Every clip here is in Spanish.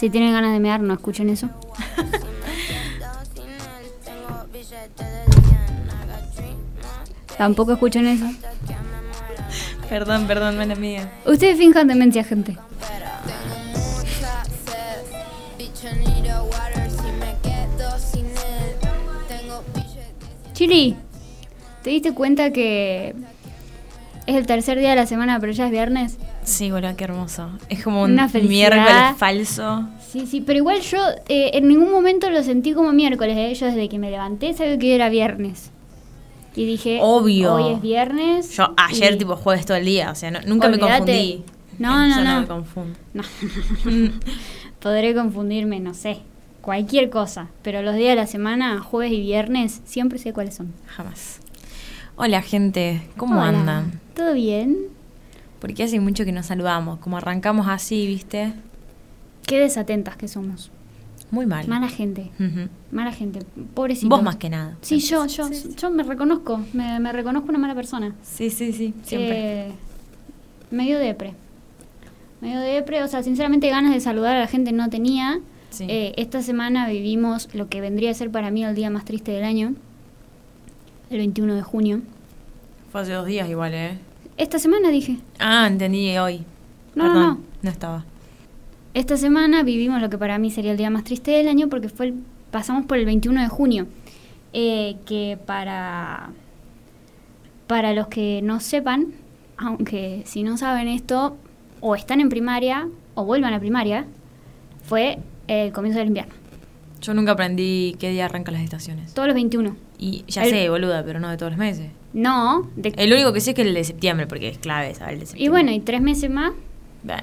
Si tienen ganas de mear, no escuchen eso. Tampoco escuchen eso. Perdón, perdón, mala mía. Ustedes finjan demencia, gente. Chili, ¿te diste cuenta que es el tercer día de la semana, pero ya es viernes? Sí, boludo, qué hermoso. Es como un Una felicidad. miércoles falso. Sí, sí, pero igual yo eh, en ningún momento lo sentí como miércoles. ¿eh? Yo desde que me levanté sabía que era viernes. Y dije, Obvio. hoy es viernes. Yo ayer, y- tipo, jueves todo el día. O sea, no- nunca me Olvídate. confundí. No, no, Yo no. me confundo. No. Podré confundirme, no sé, cualquier cosa. Pero los días de la semana, jueves y viernes, siempre sé cuáles son. Jamás. Hola, gente. ¿Cómo Hola, andan? ¿Todo bien? Porque hace mucho que nos saludamos. Como arrancamos así, ¿viste? Qué desatentas que somos. Muy mal. Mala gente, mala gente. Pobrecito. Vos más que nada. Sí, yo, yo, yo me reconozco, me, me reconozco una mala persona. Sí, sí, sí. Siempre. Eh, medio depre. Medio depre, o sea, sinceramente ganas de saludar a la gente no tenía. Sí. Eh, esta semana vivimos lo que vendría a ser para mí el día más triste del año, el 21 de junio. Fue hace dos días igual, ¿eh? Esta semana dije, Ah, entendí hoy. No, no, Perdón, no. no estaba. esta semana vivimos lo que para mí sería el día más triste del año porque fue el- pasamos por el 21 de junio, eh, que para, para los que no sepan, aunque si no saben esto, o están en primaria o vuelvan a primaria, fue el comienzo del invierno, Yo nunca aprendí qué día arrancan las estaciones. todos los 21. Y ya El- sé, boluda, pero no de todos los meses. No, de- El único que sé es que el de septiembre, porque es clave saber el de septiembre. y bueno, y tres meses más, Bueno,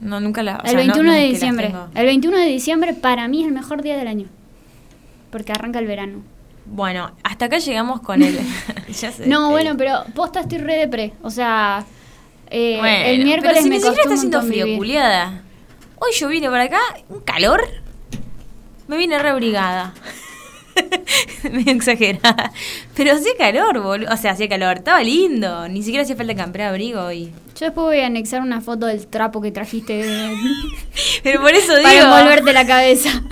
no, nunca la. o el sea, no- 21 no es de diciembre. El 21 de diciembre para mí es el mejor día del año, porque arranca el verano. Bueno, hasta acá llegamos con el. ya sé, No, bueno, pero posta estoy re de pre. O sea, eh, bueno, el miércoles pero si me costó está haciendo frío, vivir. culiada. Hoy yo vine para acá, un calor. Me vine rebrigada. Medio exagerada. Pero hacía calor, boludo. O sea, hacía calor. Estaba lindo. Ni siquiera hacía falta comprar abrigo y. Yo después voy a anexar una foto del trapo que trajiste de- Pero por eso para digo. envolverte la cabeza.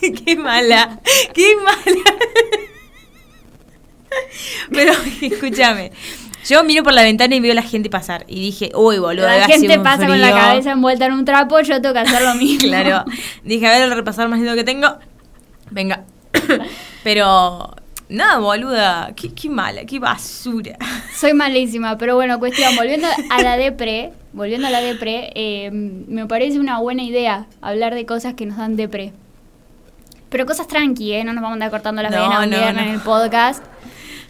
qué mala. Qué mala. Pero escúchame. Yo miro por la ventana y veo a la gente pasar. Y dije, uy, boludo. la gente pasa con la frío". cabeza envuelta en un trapo, yo tengo que hacer lo mismo. Claro. Dije, a ver, repasar más lindo que tengo. Venga. Pero, nada, boluda. Qué, qué mala, qué basura. Soy malísima, pero bueno, cuestión, volviendo a la depre, volviendo a la depre, eh, me parece una buena idea hablar de cosas que nos dan depre. Pero cosas tranqui, ¿eh? No nos vamos a andar cortando las No, venas un no, viernes no. en el podcast.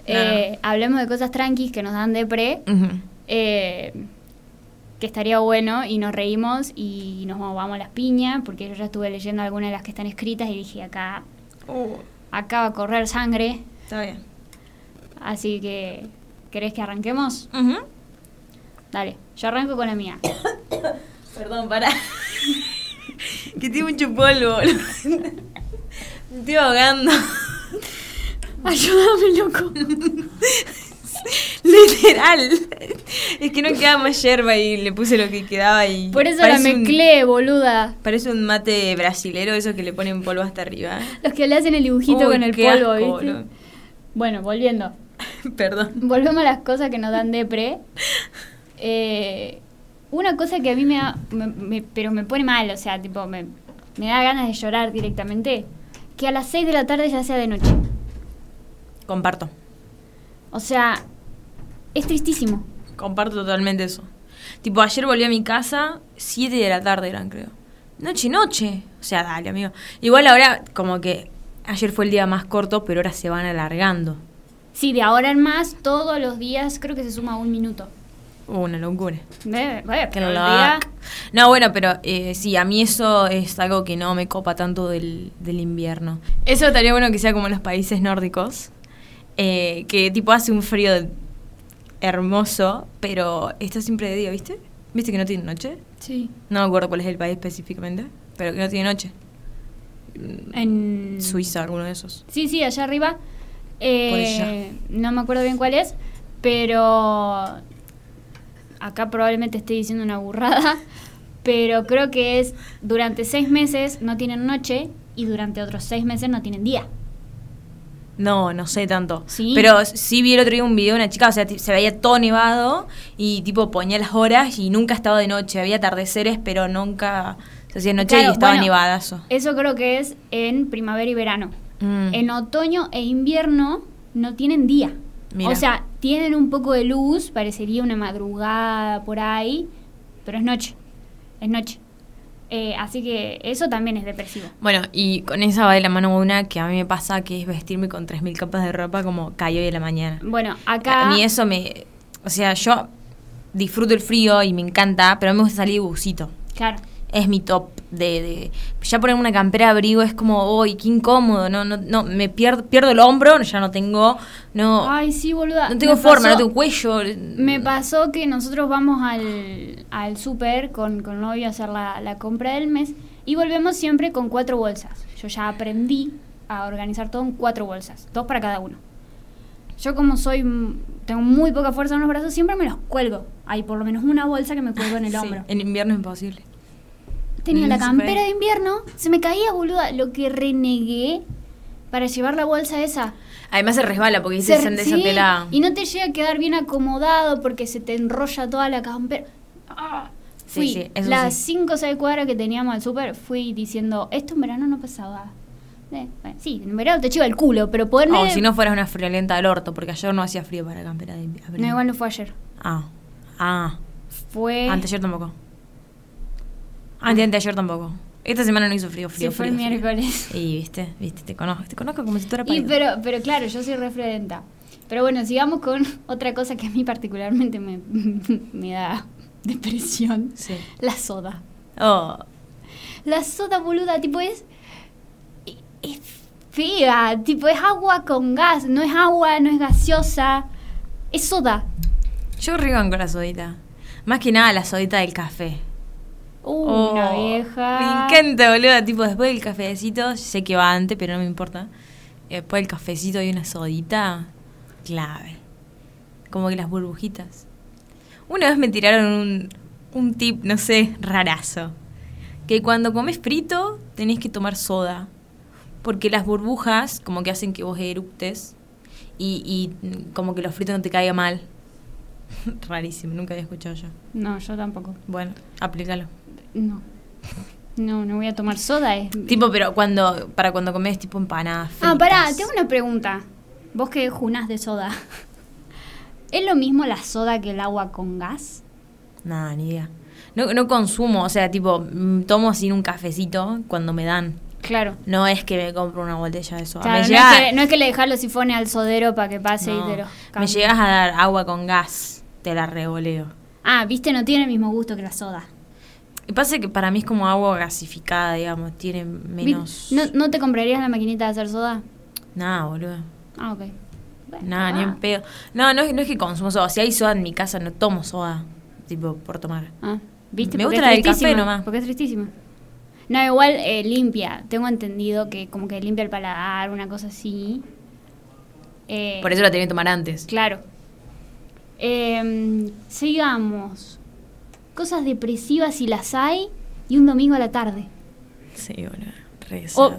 Eh, Hablemos de cosas tranquis que nos dan depre, Ujú. eh, que estaría bueno y nos reímos y nos vamos a las piñas, porque yo ya estuve leyendo algunas de las que están escritas y dije, acá, Uh, acá va a correr sangre, está bien. así que, ¿querés que arranquemos? Dale, yo arranco con la mía. Perdón, para. que tiene mucho polvo. Me estoy ahogando. Ayúdame, loco. Literal. Es que no quedaba más yerba y le puse lo que quedaba y. Por eso la un- mezclé, boluda. Parece un mate brasilero, eso que le ponen polvo hasta arriba. Los que le hacen el dibujito Uy, con el polvo, asco, ¿viste? Bueno, volviendo. Perdón. Volvemos a las cosas que nos dan depre. Eh, una cosa que a mí me da, me- me- pero me pone mal, o sea, tipo, me, me da ganas de llorar directamente, que a las 6 de la tarde ya sea de noche. Comparto. O sea, es tristísimo. Comparto totalmente eso. Tipo, ayer volví a mi casa, 7 de la tarde eran, creo. Noche, noche. O sea, dale, amigo. Igual ahora, como que ayer fue el día más corto, pero ahora se van alargando. Sí, de ahora en más, todos los días creo que se suma un minuto. Una locura. Que el lo día- No, bueno, pero eh, sí, a mí eso es algo que no me copa tanto del, del invierno. Eso estaría bueno que sea como en los países nórdicos, eh, que tipo hace un frío hermoso, pero está siempre de día, ¿viste? ¿Viste que no tiene noche? Sí. No me acuerdo cuál es el país específicamente, pero que no tiene noche. En Suiza, alguno de esos. Sí, sí, allá arriba. Eh. No me acuerdo bien cuál es, pero acá probablemente esté diciendo una burrada, Pero creo que es durante seis meses no tienen noche y durante otros seis meses no tienen día. No, no sé tanto. Sí. Pero sí vi el otro día un video de una chica, o sea, se veía todo nevado y tipo ponía las horas y nunca estaba de noche. Había atardeceres, pero nunca se hacía noche Claro, y estaba bueno, nevadazo. Eso creo que es en primavera y verano. Mm. En otoño e invierno no tienen día. Mira. O sea, tienen un poco de luz, parecería una madrugada por ahí, pero es noche. Es noche. Eh, así que eso también es depresivo. Bueno, y con esa va de la mano una que a mí me pasa, que es vestirme con 3.000 capas de ropa como cayó hoy de la mañana. Bueno, acá. A mí eso me... O sea, yo disfruto el frío y me encanta, pero a mí me gusta salir de busito. Claro. Es mi top de, de- ya ponerme una campera de abrigo es como, uy, qué incómodo, no, no, no, me pierdo, pierdo el hombro, ya no tengo, no, Ay, sí, boluda. no tengo Me forma, pasó- no tengo cuello. Me pasó que nosotros vamos al, al súper con, con novio a hacer la, la compra del mes y volvemos siempre con cuatro bolsas. Yo ya aprendí a organizar todo en cuatro bolsas, dos para cada uno. Yo como soy, tengo muy poca fuerza en los brazos, siempre me los cuelgo. Hay por lo menos una bolsa que me cuelgo en el Sí, hombro. en invierno es imposible. Tenía la Mm, se campera de invierno, se me caía, boluda, lo que renegué para llevar la bolsa esa. Además se resbala porque Se- esa sí, tela. Y no te llega a quedar bien acomodado porque se te enrolla toda la campera. Ah. Fui sí, las. 5 o 6 cuadras que teníamos al súper, fui diciendo, esto en verano no pasaba. Eh, bueno, sí, en verano te chiva el culo, pero poderme... O Oh, si no fueras una friolenta del orto, porque ayer no hacía frío para campera de abrigo. No, igual no fue ayer. Ah, ah, Fue... anteayer tampoco. Ante anteayer tampoco. Esta semana no hizo frío, frío, Sí, fue el frío, frío. miércoles. Y viste, viste, te conozco, te conozco como si tú eras Y, pero, pero claro, yo soy refriolenta. Pero bueno, sigamos con otra cosa que a mí particularmente me, me da depresión. Sí. La soda. Oh, La soda boluda, tipo es. Es fea, tipo es agua con gas, no es agua, no es gaseosa, es soda. yo rigan con la sodita. Más que nada la sodita del café. Uh, Oh, una vieja. Me encanta, boludo. Tipo, después del cafecito, sé que va antes, pero no me importa. Y después del cafecito hay una sodita clave. Como que las burbujitas. Una vez me tiraron un, un tip, no sé, rarazo. Que cuando comes frito, tenés que tomar soda. Porque las burbujas, como que hacen que vos eructes. Y, y como que los fritos no te caiga mal. Rarísimo, nunca había escuchado yo. No, yo tampoco. Bueno, aplícalo. No. No, no voy a tomar soda. Es... Tipo, pero cuando para cuando comes tipo empanadas. Ah, pará, tengo una pregunta. Vos que junás de soda. ¿Es lo mismo la soda que el agua con gas? Nada, ni idea. No, no consumo, o sea, tipo, mm, tomo así un cafecito cuando me dan. Claro. No es que me compro una botella de soda. Claro, me, no, es que, no es que le dejás los sifones al sodero para que pase no, y te los me llegas a dar agua con gas, te la revoleo. Ah, viste, no tiene el mismo gusto que la soda. Y pasa que para mí es como agua gasificada, digamos, tiene menos... ¿No, ¿No te comprarías la maquinita de hacer soda? Nada, boludo. Ah, ok. Bueno, Nada, ni en pedo. No, no es, no es que consumo soda. Si hay soda en mi casa, no tomo soda, tipo, por tomar. Ah, ¿viste? Me Porque gusta la del café nomás. Porque es tristísima. No, igual eh, limpia. Tengo entendido que como que limpia el paladar, una cosa así. Eh, Por eso la tenía que tomar antes. Claro. Em, sigamos. Cosas depresivas si las hay y un domingo a la tarde. Sí, boludo. Re O, sad.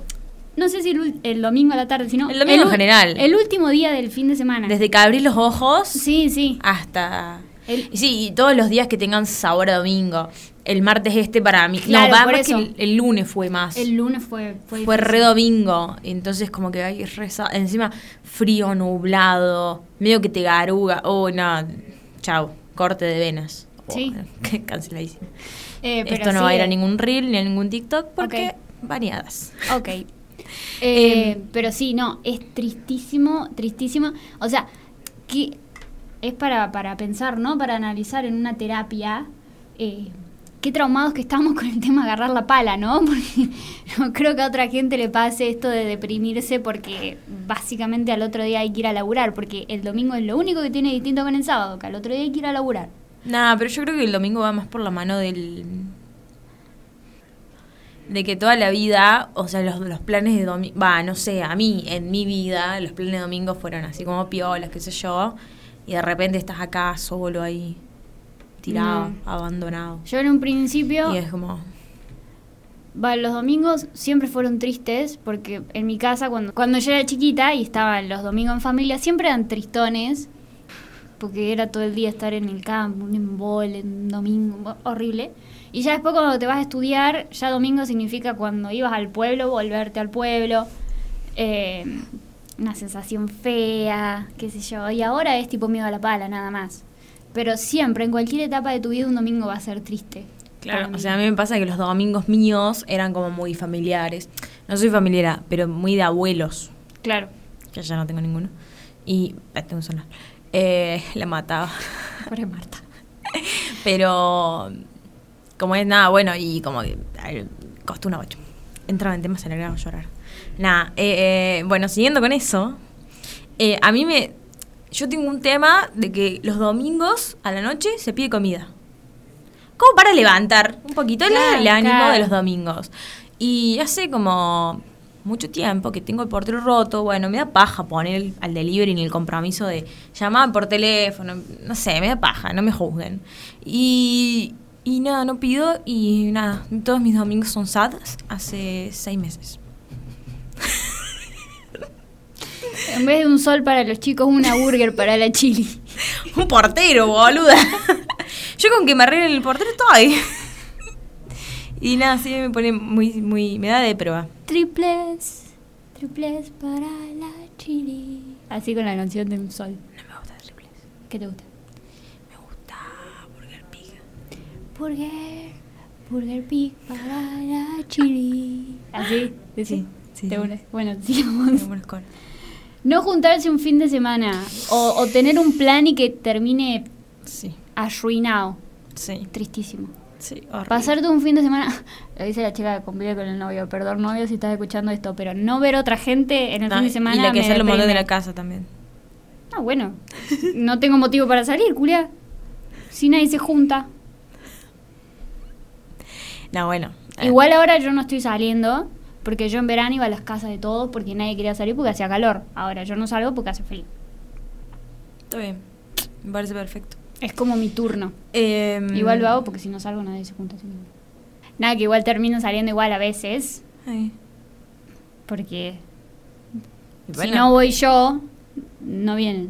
no sé si el, domingo a la tarde, sino... El domingo en general. El último día del fin de semana. Desde que abrí los ojos Sí, sí. hasta... El- sí, y todos los días que tengan sabor a domingo. El martes este para mí... Claro, no, más que el, el lunes fue más. El lunes fue... Fue, fue re domingo. Entonces como que hay re sa- Encima frío, nublado, medio que te garuga. Oh, no. Chau. Corte de venas. Oh, Sí. canceladísimo. Eh, Esto no va a ir a ningún reel ni a ningún TikTok porque variadas. Ok. Eh, Em, pero sí, no, es tristísimo, tristísimo. O sea, que es para, para pensar, ¿no? Para analizar en una terapia. eh, qué traumados que estamos con el tema de agarrar la pala, ¿no? Porque no creo que a otra gente le pase esto de deprimirse porque básicamente al otro día hay que ir a laburar, porque el domingo es lo único que tiene distinto con el sábado, que al otro día hay que ir a laburar. Nada, pero yo creo que el domingo va más por la mano del. De que toda la vida, o sea, los, los planes de domingo. Va, no sé, a mí, en mi vida, los planes de domingo fueron así como piolas, qué sé yo. Y de repente estás acá solo ahí, tirado, No. abandonado. Yo en un principio, Y es como, va, los domingos siempre fueron tristes porque en mi casa cuando, cuando yo era chiquita y estaban los domingos en familia, siempre eran tristones porque era todo el día estar en el campo, un embole, un domingo, horrible. Y ya después cuando te vas a estudiar, ya domingo significa cuando ibas al pueblo, volverte al pueblo, eh, una sensación fea, qué sé yo. Y ahora es tipo miedo a la pala, nada más. Pero siempre, en cualquier etapa de tu vida, un domingo va a ser triste. Claro, o sea, a mí me pasa que los domingos míos eran como muy familiares. No soy familiar, pero muy de abuelos, Claro. que ya no tengo ninguno. Y eh, tengo un celular. Eh, la mataba. Pobre Marta. Pero como es nada, bueno, y como que costó una ocho. Entraba en temas, alegraba a llorar. Nada, eh, eh, bueno, siguiendo con eso, eh, a mí me... Yo tengo un tema de que los domingos a la noche se pide comida. Como para levantar un poquito el- ánimo claro. de los domingos. Y hace como mucho tiempo que tengo el portero roto, bueno, me da paja poner al delivery ni el compromiso de llamar por teléfono, no sé, me da paja, no me juzguen. Y, y nada, no pido y nada, todos mis domingos son sad hace seis meses. En vez de un sol para los chicos, una burger para la chili. Un portero, boluda. Yo con que me arreglen el portero estoy. Y nada, sí me pone muy, muy, me da de prueba. Triples, triples para la chili. Así con la canción de un sol. No me gusta triples. ¿Qué te gusta? Me gusta Burger Pig. Burger, Burger Pig para la chili. ¿Así? Sí, sí. De una. Bueno, sigamos. No juntarse un fin de semana o, o tener un plan y que termine Sí, arruinado. sí, Tristísimo. Sí. horrible. Pasarte un fin de semana, lo dice la chica que convive con el novio, perdón novio si estás escuchando esto, pero no ver otra gente en el No, fin de semana. y la que me modelos de la casa también. Ah, bueno. No tengo motivo para salir, culia. Si nadie se junta. No, bueno. eh, Igual ahora yo no estoy saliendo, porque yo en verano iba a las casas de todos porque nadie quería salir porque hacía calor. Ahora yo no salgo porque hace frío. Está bien. Me parece perfecto. Es como mi turno. Em, Igual lo hago porque si no salgo nadie se junta. Nada, que igual termino saliendo igual a veces, ay. porque si no voy yo, no vienen.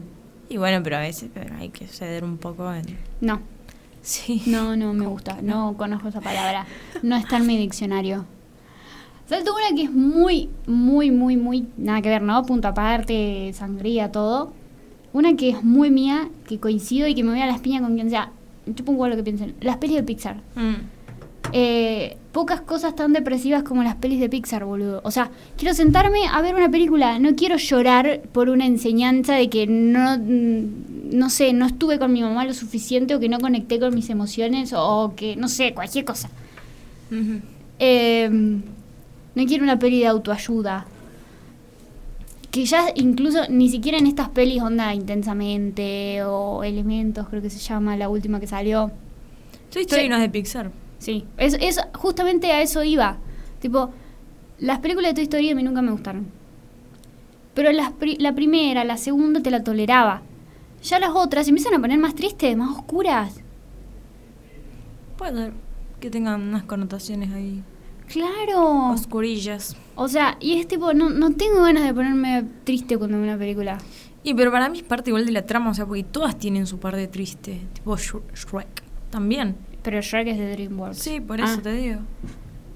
Y bueno, pero a veces pero hay que ceder un poco en... No, Sí. no, no me gusta. No conozco esa palabra. No está en mi diccionario. Salto una que es muy, muy, muy, muy. Nada que ver, ¿no? Punto aparte, sangría, todo. Una que es muy mía, que coincido y que me voy a las piñas con quien sea. Yo pongo lo que piensen. Las pelis de Pixar. Mm. Eh, pocas cosas tan depresivas como las pelis de Pixar, boludo. O sea, quiero sentarme a ver una película. No quiero llorar por una enseñanza de que no, mm, no sé, no estuve con mi mamá lo suficiente o que no conecté con mis emociones o que, no sé, cualquier cosa. Eh, no quiero una peli de autoayuda. Que ya incluso ni siquiera en estas pelis onda intensamente o elementos, creo que se llama la última que salió. Toy Story Sí. no es de Pixar. Sí, es, es justamente a eso iba. Tipo, las películas de Toy Story a mí nunca me gustaron. Pero las pri- la primera, la segunda te la toleraba. Ya las otras se empiezan a poner más tristes, más oscuras. Puede que tengan unas connotaciones ahí Claro. oscurillas. O sea, y es tipo, no, no tengo ganas de ponerme triste cuando veo una película. Y pero para mí es parte igual de la trama, o sea, porque todas tienen su parte triste. Tipo Shre- Shrek también. Pero Shrek es de DreamWorks. Sí, por eso Ah. te digo.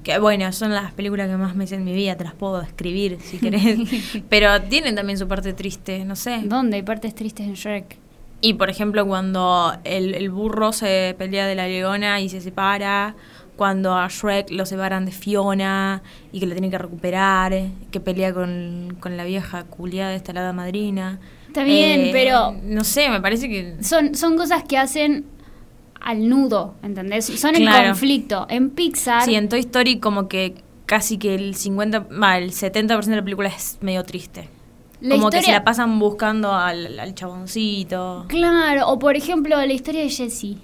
Que bueno, son las películas que más me hice en mi vida, te las puedo describir si querés. pero tienen también su parte triste, no sé. ¿Dónde hay partes tristes en Shrek? Y por ejemplo, cuando el, el burro se pelea de la leona y se separa, cuando a Shrek lo separan de Fiona y que lo tiene que recuperar, que pelea con, con la vieja culiada de esta lada madrina. Está bien, pero- No sé, me parece que. Son, son cosas que hacen al nudo, ¿entendés? Son el Claro. conflicto. En Pixar... Sí, en Toy Story, como que casi que el 50, va, el 70% de la película es medio triste. La como que se la pasan buscando al, al chaboncito. Claro, o por ejemplo la historia de Jessie.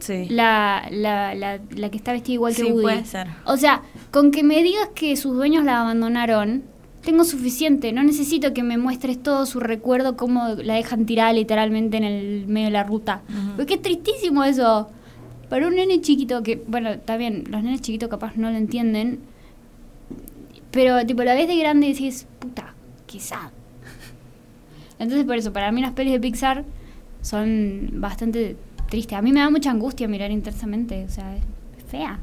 Sí. La, la, la, la que está vestida igual que Woody. puede ser. O sea, con que me digas que sus dueños la abandonaron, tengo suficiente. No necesito que me muestres todo su recuerdo, cómo la dejan tirada literalmente en el medio de la ruta. Porque es tristísimo eso. para un nene chiquito que, bueno, está bien, los nenes chiquitos capaz no lo entienden, pero tipo la vez de grande y decís, puta, sad. Entonces por eso, para mí las pelis de Pixar son bastante tristes. A mí me da mucha angustia mirar intensamente, o sea, es fea.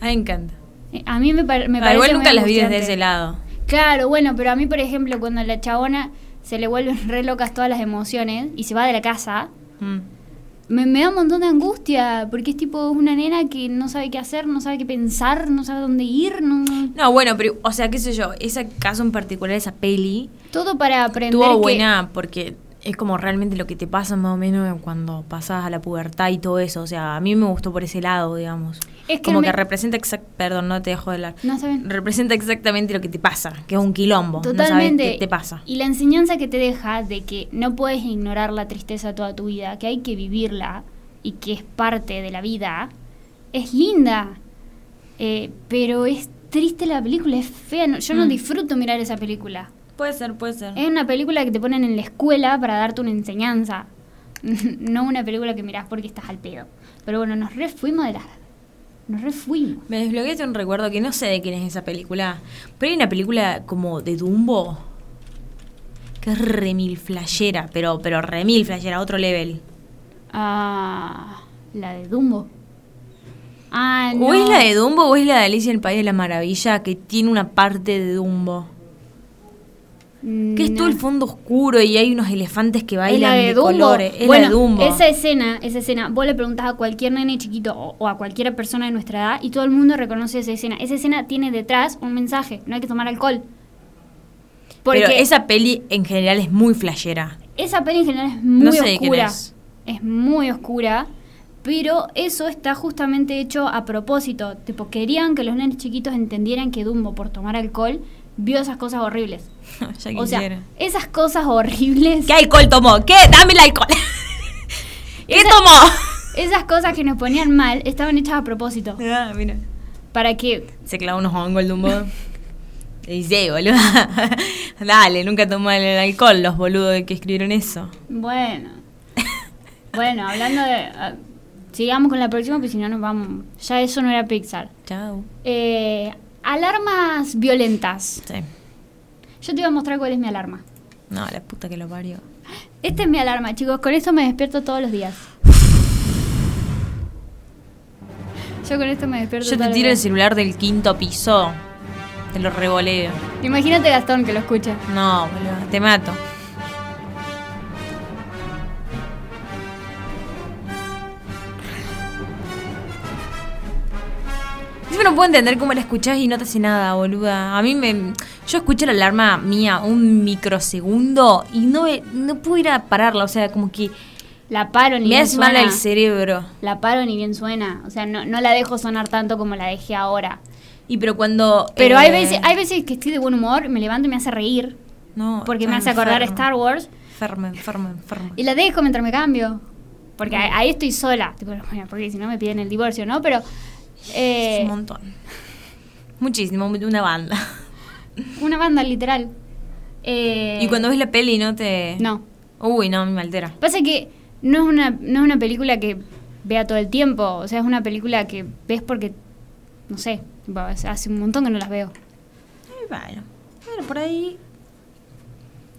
A mí me encanta. Eh, A mí me, par- me Ah, parece igual nunca las vi desde ese lado. Claro, bueno, pero a mí, por ejemplo, cuando la chabona se le vuelven re locas todas las emociones y se va de la casa, Mm. me, me da un montón de angustia, porque es tipo una nena que no sabe qué hacer, no sabe qué pensar, no sabe dónde ir, no, no- No, bueno, pero, o sea, qué sé yo, ese caso en particular, esa peli, todo para aprender estuvo que- buena porque es como realmente lo que te pasa más o menos cuando pasas a la pubertad y todo eso. O sea, a mí me gustó por ese lado, digamos. Es que como me- que representa exact perdón, no te dejo de hablar. No, está bien. Representa exactamente lo que te pasa, que es un quilombo. No Totalmente. sabes qué te pasa. Y la enseñanza que te deja de que no puedes ignorar la tristeza toda tu vida, que hay que vivirla y que es parte de la vida, es linda. Eh, pero es triste la película, es fea. no- yo no Mm. disfruto mirar esa película. Puede ser, puede ser. Es una película que te ponen en la escuela para darte una enseñanza. no una película que mirás porque estás al pedo. Pero bueno, nos refuimos de la... Nos refuimos. Me desbloqueaste un recuerdo que no sé de quién es esa película. Pero hay una película como de Dumbo. Que es remil flashera, pero, pero remil flashera, otro level. Ah, la de Dumbo. Ah, no. O es la de Dumbo o es la de Alicia en el País de la Maravilla que tiene una parte de Dumbo. Que es todo el fondo oscuro y hay unos elefantes que bailan la de, de, colores. Es bueno, la de Dumbo. esa escena, esa escena, vos le preguntás a cualquier nene chiquito o, o a cualquier persona de nuestra edad y todo el mundo reconoce esa escena. Esa escena tiene detrás un mensaje, no hay que tomar alcohol. Porque Pero esa peli en general es muy flashera. esa peli en general es muy No sé oscura. es. Es muy oscura. Pero eso está justamente hecho a propósito. Tipo, querían que los nenes chiquitos entendieran que Dumbo, por tomar alcohol, vio esas cosas horribles. ya O sea, esas cosas horribles. ¿Qué alcohol tomó? ¿Qué? Dame el alcohol. ¿Qué Esa- tomó? Esas cosas que nos ponían mal estaban hechas a propósito. Ah, mira. Para que. Se clavó unos hongos el Dumbo. Sí, boludo. Dale, nunca tomó el alcohol los boludos que escribieron eso. Bueno. Bueno, hablando de. ah, sigamos con la próxima, porque si no nos vamos. Ya eso no era Pixar. Chao. Eh, alarmas violentas. Sí. Yo te iba a mostrar cuál es mi alarma. No, la puta que lo parió. Esta es mi alarma, chicos. Con esto me despierto todos los días. Yo con esto me despierto Yo te tiro el celular del quinto piso. Te lo revoleo. Imagínate Gastón que lo escucha. No, boludo, te mato. Yo no puedo entender cómo la escuchás y no te hace nada, boluda. A mí me. Yo escucho la alarma mía un microsegundo y no, me- no puedo ir a pararla. O sea, como que La paro ni me bien hace mal suena. al cerebro. La paro ni bien suena. O sea, no, no la dejo sonar tanto como la dejé ahora. Y pero cuando. Pero hay eh, veces, hay veces que estoy de buen humor, me levanto y me hace reír. No, Porque me hace acordar enfermo. Star Wars. Enferma, enferma, enferma. Y la dejo mientras me cambio. Porque ahí- ahí estoy sola. Tipo, bueno, porque si no me piden el divorcio, ¿no? Pero. Eh, Es un montón. Muchísimo, una banda. una banda literal. Eh, Y cuando ves la peli no te... No. Uy, no, me altera. Pasa que no es una, no es una película que vea todo el tiempo. O sea, es una película que ves porque. No sé. hace un montón que no las veo. Eh, Bueno, bueno, por ahí...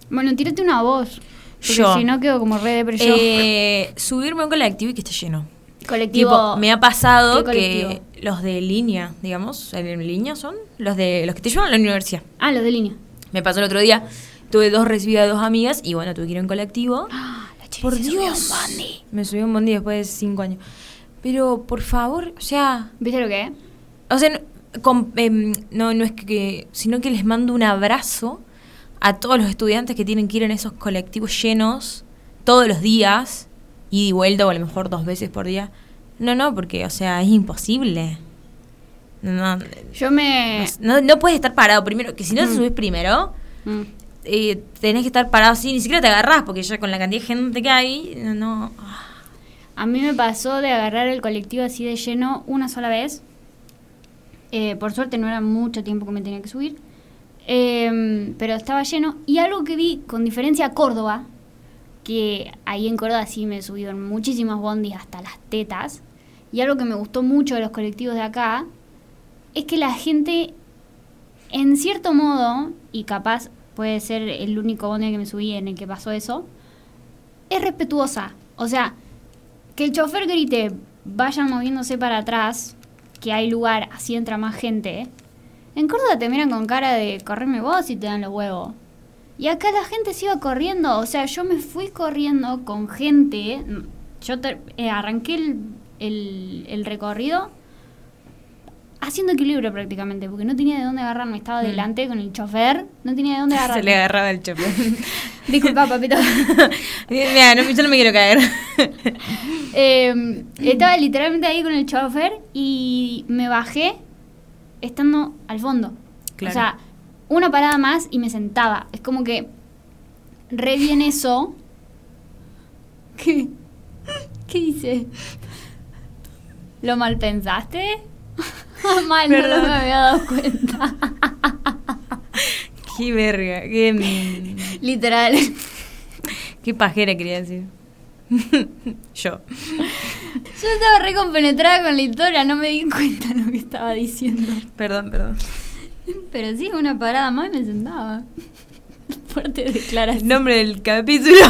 Bueno, tírate una voz. Porque Yo. si no quedo como re depresión. Eh, subirme a un colectivo y que esté lleno. Colectivo. Tipo, me ha pasado que los de línea, digamos, en línea son los de los que te llevan a la universidad. Ah, los de línea. Me pasó el otro día, tuve dos recibidas de dos amigas y bueno, tuve que ir en colectivo. Ah, la Por se subió Dios. un bondi. Me subí a un bondi después de cinco años. Pero, por favor, o sea, ¿Viste lo que es? O sea, no, con- em, no, no es que- sino que les mando un abrazo a todos los estudiantes que tienen que ir en esos colectivos llenos todos los días, ida y vuelta, o a lo mejor dos veces por día. No, no, porque, o sea, es imposible. No, Yo me. no, no puedes estar parado primero, que si no te Mm. subís primero, Mm. eh, tenés que estar parado así, ni siquiera te agarrás, porque ya con la cantidad de gente que hay, no, no. A mí me pasó de agarrar el colectivo así de lleno una sola vez. Eh, por suerte no era mucho tiempo que me tenía que subir. Eh, pero estaba lleno. Y algo que vi con diferencia a Córdoba, que ahí en Córdoba sí me en muchísimos bondis hasta las tetas. y algo que me gustó mucho de los colectivos de acá, es que la gente, en cierto modo, y capaz puede ser el único bondi que me subí en el que pasó eso, es respetuosa. O sea, que el chofer grite, vayan moviéndose para atrás, que hay lugar, así entra más gente. En Córdoba te miran con cara de correrme vos y te dan los huevos. Y acá la gente se iba corriendo, o sea, yo me fui corriendo con gente. Yo te- eh, arranqué el, el- el recorrido haciendo equilibrio prácticamente, porque no tenía de dónde agarrarme. Estaba Mm. delante con el chofer, no tenía de dónde Se agarrarme. le agarraba el chofer. Disculpa, papito. Mira, no, yo no me quiero caer. Eh, estaba literalmente ahí con el chofer y me bajé estando al fondo. Claro. O sea, una parada más y me sentaba. Es como que re bien eso. ¿Qué? ¿Qué dice? ¿Lo mal pensaste? mal, no, me había dado cuenta. Qué verga, qué, Literal. qué pajera quería decir. Yo. Yo estaba re compenetrada con la historia, no me di cuenta de lo que estaba diciendo. Perdón, perdón. Pero sí, una parada más y me sentaba. Fuerte declaración. Nombre del capítulo.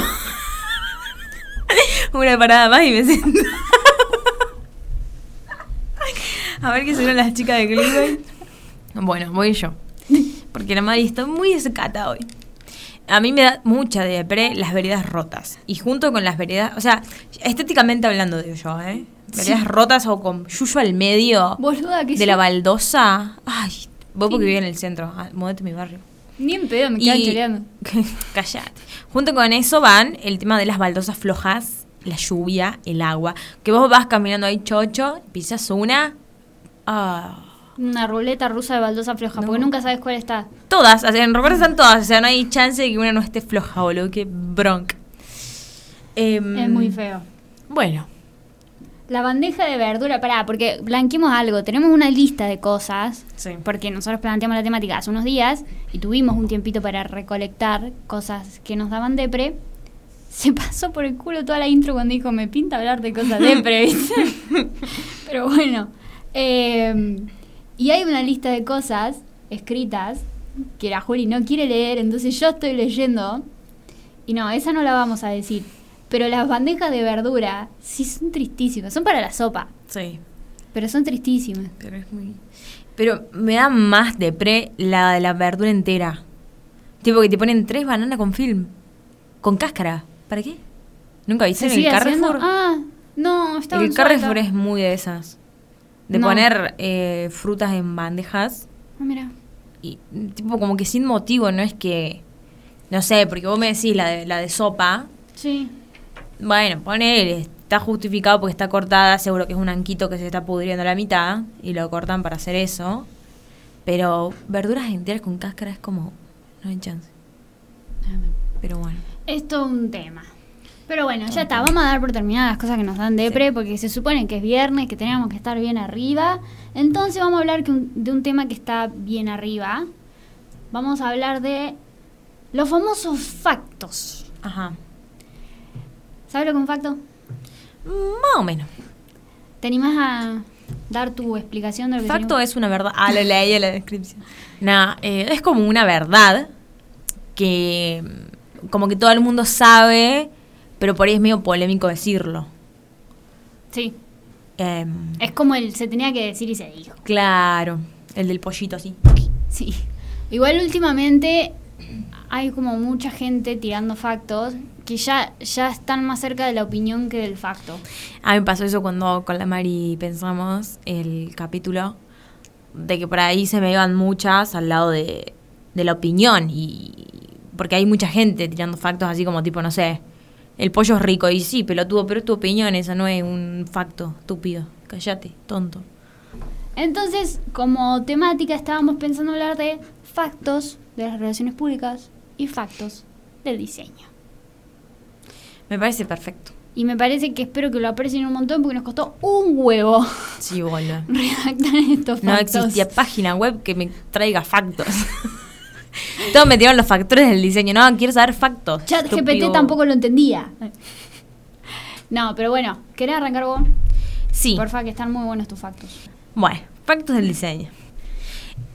Una parada más y me siento. A ver qué son las chicas de Cleveland. Bueno, voy yo. Porque la Mari está muy descata hoy. A mí me da mucha depre las veredas rotas. Y junto con las veredas, o sea, estéticamente hablando de yo, ¿eh? Veredas Sí. rotas o con yuyo al medio Boluda, que de la baldosa. Ay, vos porque vivís en el centro. Ah, Mudate a mi barrio. Ni en pedo, me quedan choreando. Callate. Junto con eso van el tema de las baldosas flojas, la lluvia, el agua. Que vos vas caminando ahí chocho, pisas una. Ah. Una ruleta rusa de baldosa floja, No. porque nunca sabes cuál está. Todas, o sea, en Roberto están todas, o sea, no hay chance de que una no esté floja, boludo, qué bronca. Em, Es muy feo. Bueno, La bandeja de verdura, pará, porque blanqueemos algo. Tenemos una lista de cosas, sí. porque nosotros planteamos la temática hace unos días y tuvimos un tiempito para recolectar cosas que nos daban depre. Se pasó por el culo toda la intro cuando dijo, me pinta hablar de cosas depre, ¿viste? Pero bueno. eh, y hay una lista de cosas escritas que la Juli no quiere leer, entonces yo estoy leyendo. Y no, esa no la vamos a decir. Pero las bandejas de verdura sí son tristísimas. Son para la sopa, Sí, pero son tristísimas. pero es muy... Pero me da más de pre la de la verdura entera. Tipo que te ponen tres bananas con film. Con cáscara. ¿Para qué? ¿Nunca viste el sigue haciendo? Carrefour? Ah, no, está el Carrefour es muy de esas. De No. poner eh, frutas en bandejas. Ah, mira. Y tipo como que sin motivo, no es que... No sé, porque vos me decís la de, la de sopa. Sí. Bueno, ponele, está justificado porque está cortada, seguro que es un anquito que se está pudriendo a la mitad y lo cortan para hacer eso. Pero verduras enteras con cáscara es como, no hay chance. Pero bueno. Es todo un tema. Pero bueno, ya está. Vamos a dar por terminadas las cosas que nos dan depre, porque se supone que es viernes, que tenemos que estar bien arriba. Entonces vamos a hablar que un- de un tema que está bien arriba. Vamos a hablar de los famosos factos. Ajá. ¿Sabes lo que es un facto? Más o menos. ¿Te animás a dar tu explicación de lo que Facto es una verdad. Ah, lo leí en la descripción. Nada, eh, es como una verdad que mm, como que todo el mundo sabe, pero por ahí es medio polémico decirlo. Sí. Em, Es como el se tenía que decir y se dijo. claro, el del pollito así. Sí. Igual últimamente hay como mucha gente tirando factos que ya, ya están más cerca de la opinión que del facto. A mí me pasó eso cuando con la Mari pensamos el capítulo, de que por ahí se me iban muchas al lado de, de la opinión, y porque hay mucha gente tirando factos así como tipo, no sé, el pollo es rico, y sí, pelotudo, pero es tu opinión, esa no es un facto, estúpido, cállate, tonto. Entonces, como temática estábamos pensando hablar de factos de las relaciones públicas y factos del diseño. Me parece perfecto. Y me parece que espero que lo aprecien un montón porque nos costó un huevo Sí, boludo. redactar estos No factos. existía página web que me traiga factos. Todos metieron los factores del diseño. No, quiero saber factos. Chat GPT estúpido. tampoco lo entendía. No, pero bueno, ¿querés arrancar vos? Sí. Porfa, que están muy buenos tus factos. Bueno, factos del diseño.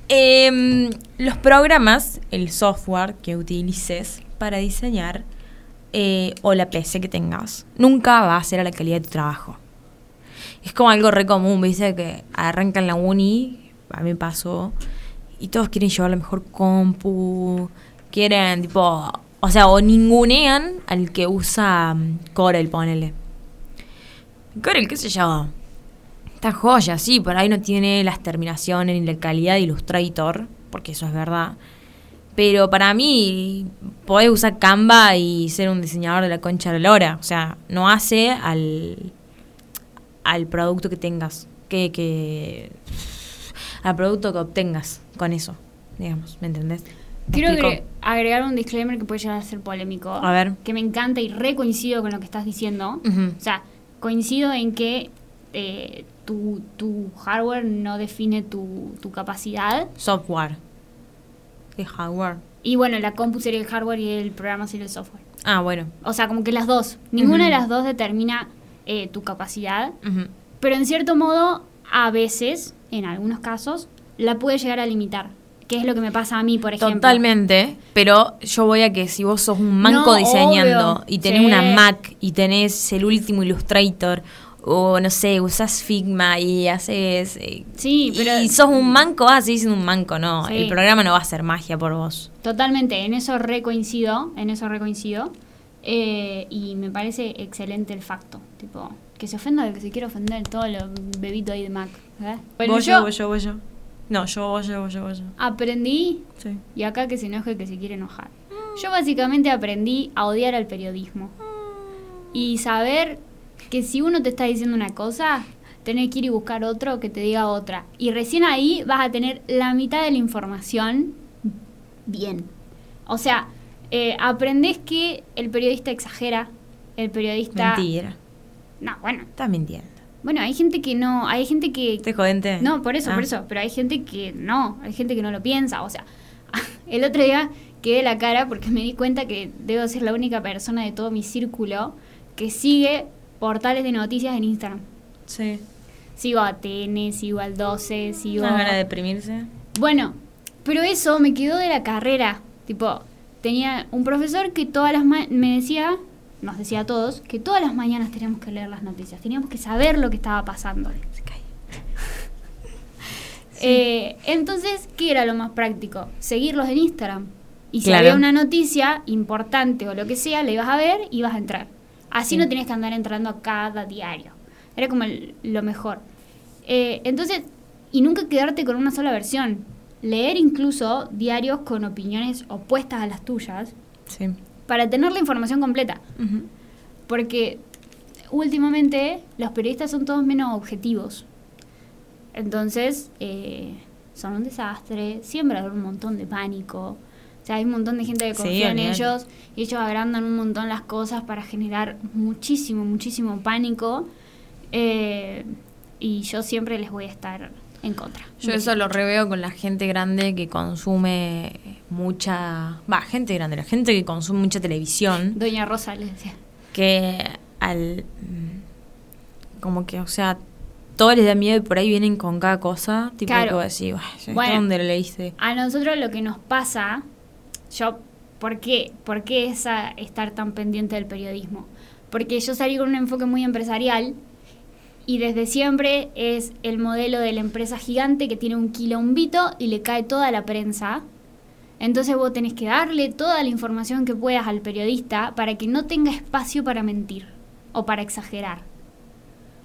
Em, los programas, el software que utilices para diseñar eh, o la PC que tengas, nunca va a ser a la calidad de tu trabajo. Es como algo re común, ¿viste? Que arrancan la uni, a mí pasó, y todos quieren llevar la mejor compu, quieren, tipo, o sea, o ningunean al que usa mm, Corel, ponele. Corel, qué sé yo, esta joya, sí, por ahí no tiene las terminaciones ni la calidad de Illustrator, porque eso es verdad. Pero para mí, podés usar Canva y ser un diseñador de la concha de la lora. O sea, no hace al, al producto que tengas. Que, que. al producto que obtengas con eso. Digamos, ¿me entendés? ¿Me Quiero agre- agregar un disclaimer que puede llegar a ser polémico. A ver. Que me encanta y re coincido con lo que estás diciendo. O sea, coincido en que eh, tu, tu hardware no define tu, tu capacidad. Software. ¿Qué hardware? Y bueno, la compu sería el hardware y el programa sería el software. Ah, bueno. O sea, como que las dos. Ninguna de las dos determina eh, tu capacidad. Pero en cierto modo, a veces, en algunos casos, la puede llegar a limitar. Que es lo que me pasa a mí, por ejemplo. Totalmente, pero yo voy a que si vos sos un manco No, diseñando obvio, y tenés sí. una Mac y tenés el último Illustrator o no sé, usás Figma y haces... eh, Sí, pero- Y sos un manco, vas a seguir siendo un manco, no. Sí. El programa no va a hacer magia por vos. Totalmente, en eso recoincido, en eso recoincido. Eh, y me parece excelente el facto. Tipo, que se ofenda el que se quiere ofender, todo lo bebito ahí de Mac. ¿eh? Bueno, Vos, yo yo, vos, yo, vos, yo. No, yo, vos, yo, vos, yo, vos, yo. aprendí, Sí. y acá que se enoje el que se quiere enojar. Yo básicamente aprendí a odiar al periodismo. Y saber que si uno te está diciendo una cosa, tenés que ir y buscar otro que te diga otra. Y recién ahí vas a tener la mitad de la información bien. O sea, eh, aprendés que el periodista exagera, el periodista... Mentira. No, bueno. Estás mintiendo. Bueno, hay gente que no, hay gente que... ¿Te jodente? No, por eso, Ah. por eso. Pero hay gente que no, hay gente que no lo piensa. O sea, el otro día quedé la cara porque me di cuenta que debo ser la única persona de todo mi círculo que sigue portales de noticias en Instagram. Sí. Sigo a TN, sigo al 12, sigo... ¿Una gana de deprimirse? Bueno, pero eso me quedó de la carrera. Tipo, tenía un profesor que todas las ma- me decía, nos decía a todos, que todas las mañanas teníamos que leer las noticias, teníamos que saber lo que estaba pasando. Se cae. Eh, entonces, ¿qué era lo más práctico? Seguirlos en Instagram. Y si Claro. había una noticia importante o lo que sea, le ibas a ver y ibas a entrar. Así Sí. no tenías que andar entrando a cada diario. Era como el- lo mejor. Eh, entonces, y nunca quedarte con una sola versión. Leer incluso diarios con opiniones opuestas a las tuyas Sí. para tener la información completa. Porque últimamente los periodistas son todos menos objetivos. Entonces, eh, son un desastre, siembran un montón de pánico. O sea, hay un montón de gente que Sí, confía en ellos y ellos agrandan un montón las cosas para generar muchísimo, muchísimo pánico. Eh, y yo siempre les voy a estar en contra. Yo eso lo reveo con la gente grande que consume mucha... Va, gente grande, la gente que consume mucha televisión. Doña Rosa les decía. que al como que o sea todos les da miedo y por ahí vienen con cada cosa tipo Claro. que vos decís "Uy, ¿esto Bueno. ¿dónde lo leíste? A nosotros lo que nos pasa, yo, ¿por qué? ¿Por qué esa, estar tan pendiente del periodismo? Porque yo salí con un enfoque muy empresarial y desde siempre es el modelo de la empresa gigante que tiene un quilombito y le cae toda la prensa. Entonces vos tenés que darle toda la información que puedas al periodista para que no tenga espacio para mentir o para exagerar.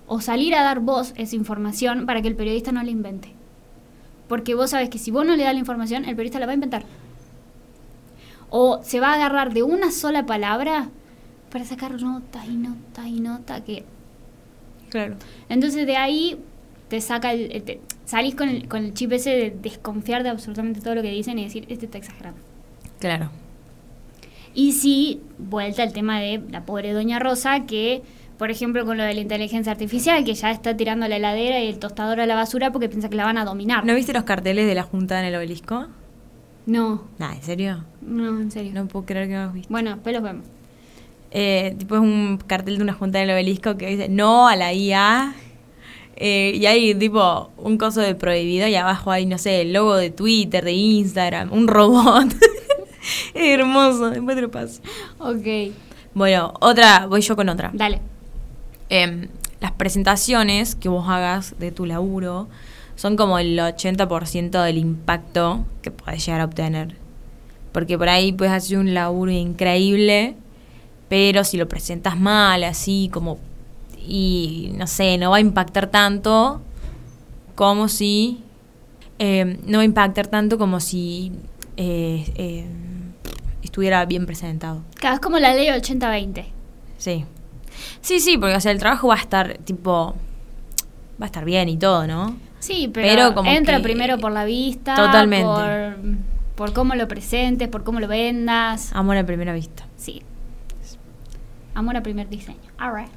O salir a dar vos esa información para que el periodista no la invente. Porque vos sabes que si vos no le das la información, el periodista la va a inventar. O se va a agarrar de una sola palabra para sacar notas y notas y notas que... claro Entonces de ahí te saca el... te- salís con el, con el chip ese de desconfiar de absolutamente todo lo que dicen y decir, este está exagerando. claro Y sí, vuelta al tema de la pobre doña Rosa, que, por ejemplo, con lo de la inteligencia artificial, que ya está tirando la heladera y el tostador a la basura porque piensa que la van a dominar. ¿no viste los carteles de la junta en el obelisco? No, Nah, ¿en serio? no, en serio. no puedo creer que no los viste Bueno, después los vemos. eh, tipo es un cartel de una junta en el obelisco que dice no a la IA Eh, y hay tipo un coso de prohibido y abajo hay, no sé, el logo de Twitter, de Instagram, un robot. es hermoso, después te lo paso. Ok. Bueno, otra, voy yo con otra. Dale. Em, las presentaciones que vos hagas de tu laburo son como el 80% del impacto que puedes llegar a obtener. Porque por ahí puedes hacer un laburo increíble, pero si lo presentas mal, así como y no sé, no va a impactar tanto como si eh, no va a impactar tanto como si eh, eh, estuviera bien presentado. Cada vez como la ley 80-20. Sí. Sí, sí, porque o sea, el trabajo va a estar tipo va a estar bien y todo, ¿no? Sí, pero, como entra que- primero por la vista, Totalmente. Por, por cómo lo presentes, por cómo lo vendas. Amor a primera vista. Sí. Amor a primer diseño. Alright.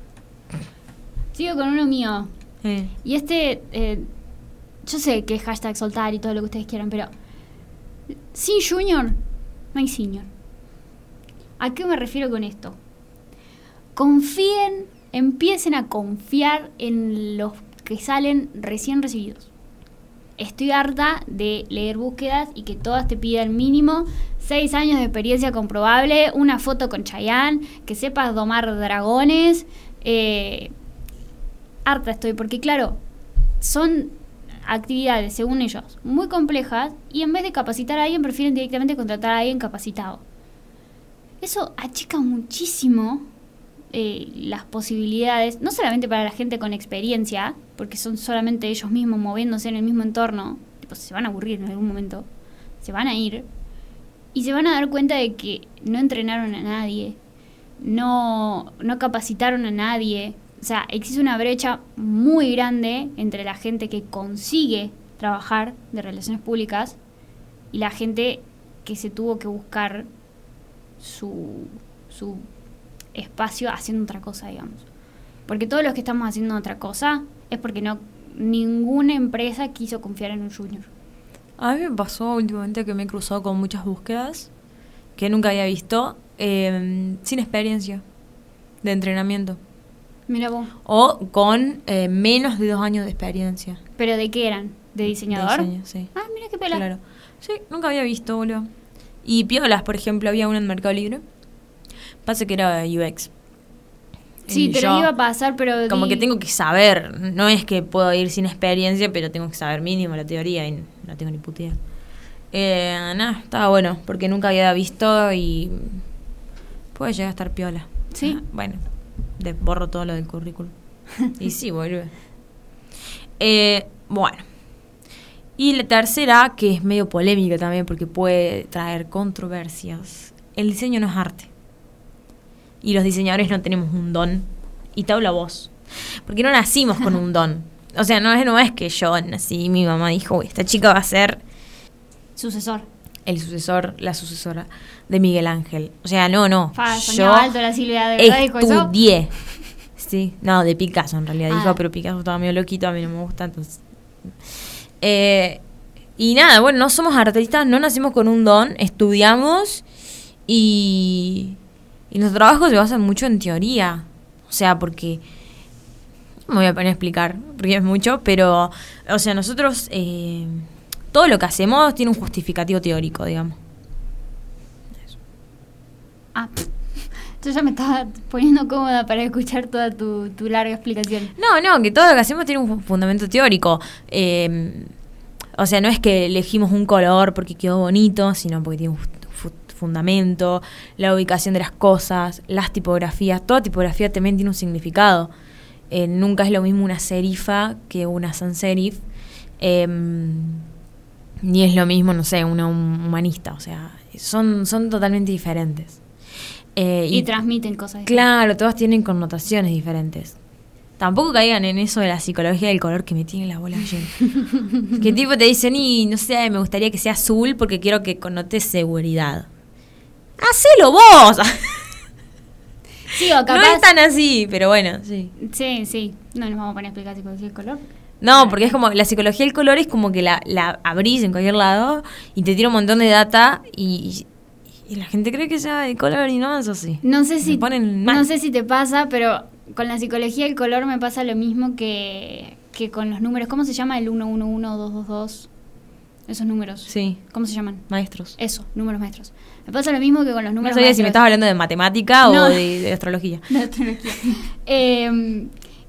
Sigo con uno mío. Eh, Y este, eh, yo sé que es hashtag soltar y todo lo que ustedes quieran, pero sin junior no hay senior. ¿A qué me refiero con esto? Confíen, empiecen a confiar en los que salen recién recibidos. Estoy harta de leer búsquedas y que todas te pidan mínimo 6 años de experiencia comprobable, una foto con Chayanne, que sepas domar dragones. eh, harta estoy, porque claro, son actividades, según ellos, muy complejas y en vez de capacitar a alguien, prefieren directamente contratar a alguien capacitado. Eso achica muchísimo eh, las posibilidades, no solamente para la gente con experiencia, porque son solamente ellos mismos moviéndose en el mismo entorno, tipo, se van a aburrir en algún momento, se van a ir, y se van a dar cuenta de que no entrenaron a nadie, no, no capacitaron a nadie. O sea, existe una brecha muy grande entre la gente que consigue trabajar de relaciones públicas y la gente que se tuvo que buscar su, su espacio haciendo otra cosa, digamos. Porque todos los que estamos haciendo otra cosa es porque no ninguna empresa quiso confiar en un junior. A mí me pasó últimamente que me he cruzado con muchas búsquedas que nunca había visto eh, sin experiencia de entrenamiento. Mira vos. O con eh, menos de dos años de experiencia. ¿Pero de qué eran? ¿De diseñador? diseño, sí. Ah, mira qué pela. Claro. Sí, nunca había visto, boludo. Y piolas, por ejemplo, había una en Mercado Libre. Pasa que era UX. Sí, Y te lo iba a pasar, pero... Como di- que tengo que saber. No es que puedo ir sin experiencia, pero tengo que saber mínimo la teoría y no tengo ni puta idea. Eh, nada, estaba bueno, porque nunca había visto y puede llegar a estar piola. Sí. Ah, bueno, borro todo lo del currículum. y sí, vuelve. Eh, bueno. Y la tercera, que es medio polémica también porque puede traer controversias. El diseño no es arte. Y los diseñadores no tenemos un don. Y te hablo a vos. Porque no nacimos con un don. O sea, no es, no es que yo nací, mi mamá dijo, "Uy, esta chica va a ser Sucesor. el sucesor, la sucesora de Miguel Ángel. O sea, no, no. Fa, soñaba alto la Silvia, ¿de verdad dijo eso? estudié. Sí, no, de Picasso en realidad Ah. dijo, pero Picasso estaba medio loquito, a mí no me gusta, entonces. Eh, y nada, bueno, no somos artistas, no nacimos con un don, estudiamos y, y nuestro trabajo se basa mucho en teoría. O sea, porque. No me voy a poner a explicar, porque es mucho, pero. O sea, nosotros. eh, todo lo que hacemos tiene un justificativo teórico, digamos. Ah, yo ya me estaba poniendo cómoda para escuchar toda tu, tu larga explicación. No, no, que todo lo que hacemos tiene un fu- fundamento teórico. Eh, o sea, no es que elegimos un color porque quedó bonito, sino porque tiene un fundamento, la ubicación de las cosas, las tipografías. Toda tipografía también tiene un significado. Eh, nunca es lo mismo una serifa que una sans serif. Eh, ni es lo mismo, no sé, una hum- humanista. O sea, son, son totalmente diferentes. Eh, Y, transmiten cosas. Claro, todas tienen connotaciones diferentes. Tampoco caigan en eso de la psicología del color que me tiene la bola llena. que tipo te dicen, y no sé, me gustaría que sea azul porque quiero que connote seguridad. ¡Hacelo vos! Sí, o no es tan así, pero bueno, sí. Sí, sí. No nos vamos a poner a explicar psicología del color. No, porque es como, la psicología del color es como que la, la abrís en cualquier lado y te tira un montón de data y, y la gente cree que sea de color y no es así. No sé si ponen no sé si te pasa, pero con la psicología del color me pasa lo mismo que que con los números, ¿cómo se llama el 111, 222? Esos números. Sí, ¿Cómo se llaman? maestros. Eso, números maestros. Me pasa lo mismo que con los No números sabía si me estabas hablando de matemática No. o de, de astrología. De astrología. Eh,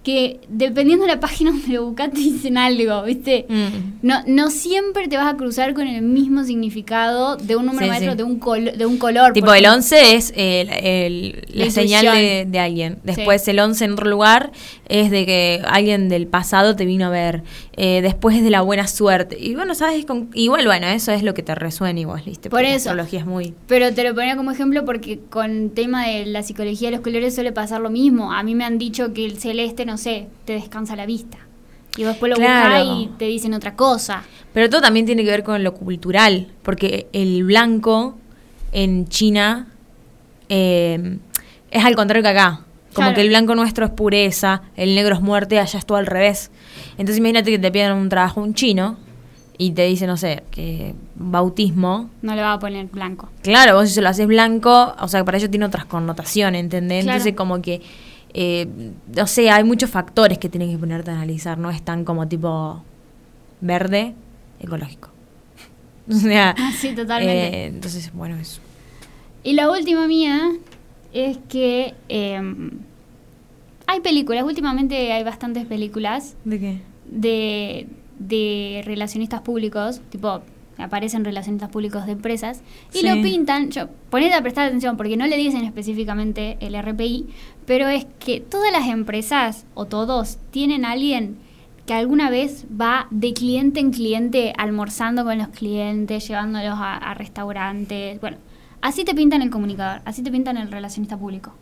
que dependiendo de la página donde lo buscas te dicen algo, ¿viste? Mm. No, no siempre te vas a cruzar con el mismo significado de un número Sí, maestro, sí. de, un de un color. Tipo, el ejemplo. 11 es el- el- la, La señal de, de alguien. Después el 11 en otro lugar es de que alguien del pasado te vino a ver. Eh, después es de la buena suerte. Y bueno, ¿sabes? Con, igual, bueno, eso es lo que te resuena igual, ¿viste? Por Porque la eso. astrología es muy... Pero te lo ponía como ejemplo porque con tema de la psicología de los colores suele pasar lo mismo. A mí me han dicho que el celeste, no sé, te descansa la vista. Y después lo Claro. buscas y te dicen otra cosa. Pero todo también tiene que ver con lo cultural, porque el blanco en China eh, es al contrario que acá. Como Claro. que el blanco nuestro es pureza, el negro es muerte, allá es todo al revés. Entonces imagínate que te piden un trabajo un chino y te dice, no sé, que bautismo. No le va a poner blanco. Claro, vos si se lo haces blanco, o sea, para ellos tiene otras connotaciones, ¿entendés? Claro. Entonces como que, eh, no sé, hay muchos factores que tienen que ponerte a analizar, no es tan como tipo verde, ecológico. O sea, Ah, sí, totalmente. eh, entonces, bueno, eso. Y la última mía es que eh, hay películas, últimamente hay bastantes películas ¿De qué? de, de relacionistas públicos, tipo, aparecen relacionistas públicos de empresas, y Sí. lo pintan, yo, ponete a prestar atención, porque no le dicen específicamente el RPI, pero es que todas las empresas, o todos, tienen a alguien que alguna vez va de cliente en cliente almorzando con los clientes, llevándolos a, a restaurantes, bueno, así te pintan el comunicador, así te pintan el relacionista público.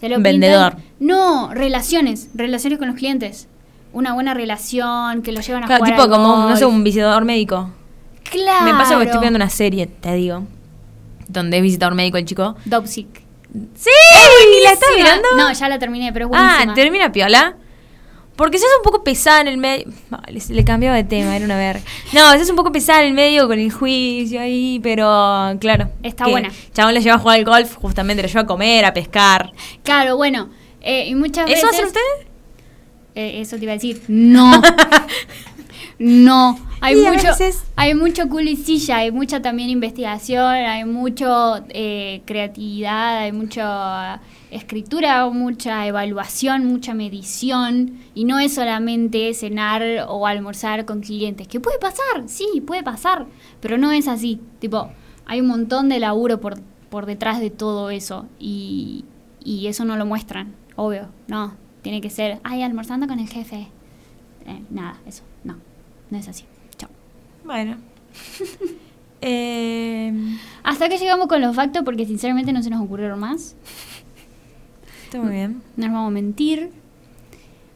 Te lo Vendedor. pintan- no, relaciones, relaciones con los clientes. Una buena relación, que lo llevan a Claro, jugar tipo al como, no sé, golf. un visitador médico. Claro. Me pasa que estoy viendo una serie, te digo, donde es visitador médico el chico. Dopsic. Sí, ¿y la estás mirando? No, ya la terminé, pero es buenísima. Ah, termina piola. Porque si es un poco pesada en el medio. Se le cambiaba de tema, era una verga. No, si es un poco pesada en el medio con el juicio ahí, pero claro. Está buena. Chabón le lleva a jugar al golf, justamente le lleva a comer, a pescar. Claro, bueno. eh, y muchas ¿Eso veces... hacen ustedes? Eh, eso te iba a decir. No. no. Hay Y mucho, veces- hay mucho culicilla, hay mucha también investigación, hay mucho eh, creatividad, hay mucha escritura, mucha evaluación, mucha medición. Y no es solamente cenar o almorzar con clientes. Que puede pasar, sí, puede pasar. Pero no es así. Tipo, hay un montón de laburo por, por detrás de todo eso. Y, y eso no lo muestran, obvio. No, tiene que ser, ay, almorzando con el jefe. Eh, nada, eso, no, es así. Chao. Bueno. eh, Hasta que llegamos con los factos porque sinceramente no se nos ocurrieron más. está muy bien. No nos vamos a mentir.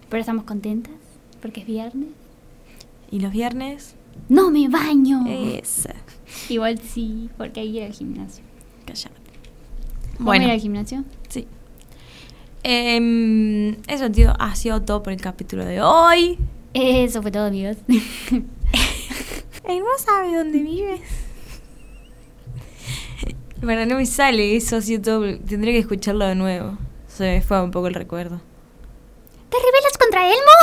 Pero estamos contentas porque es viernes. ¿Y los viernes? ¡No me baño! Esa. Igual sí, porque hay que ir al gimnasio. Callate. ¿Vamos a Bueno. ir al gimnasio? Sí. Em, eso, tío, ha sido todo por el capítulo de hoy. Eso fue todo, amigos. Él no sabe dónde vives. Bueno, no me sale eso, sido todo. Tendré que escucharlo de nuevo. Se me fue un poco el recuerdo. ¿Te rebelas contra Elmo?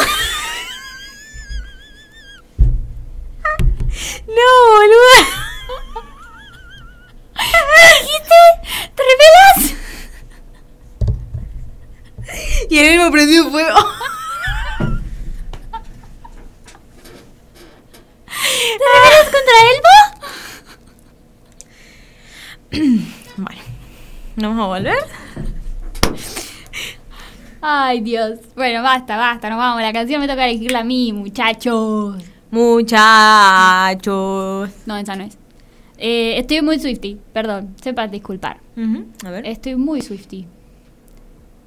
¡No, boluda! ¿Dijiste? ¿Te rebelas? Y el mismo prendió fuego. ¿Te rebelas contra Elmo? Bueno, ¿no vamos a volver? Ay, Dios. Bueno, basta, basta, nos vamos. La canción me toca elegirla a mí, muchachos. Muchachos. No, esa no es. Eh, estoy muy Swifty, perdón, sepas disculpar. Ujú, A ver. Estoy muy Swifty.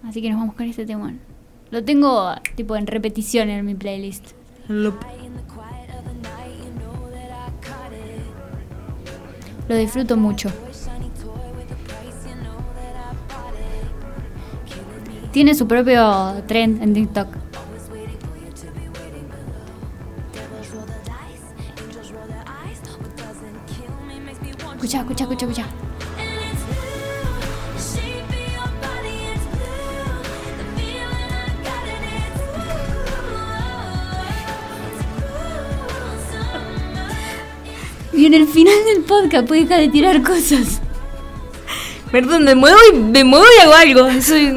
Así que nos vamos con este tema. Lo tengo tipo en repetición en mi playlist. Lo- Lo disfruto mucho. Tiene su propio trend en TikTok. Escucha, escucha, escucha, escucha. Y en el final del podcast puede dejar de tirar cosas. Perdón, me muevo y me muevo y hago algo. Soy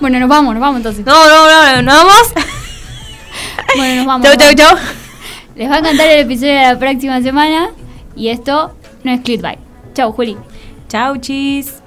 Bueno, nos vamos, nos vamos entonces. No, no, no, nos vamos. Bueno, nos vamos. Chau, chau, chau. Les va a encantar el episodio de la próxima semana. Y esto no es Clickbait. Chau, Juli. Chau, chis.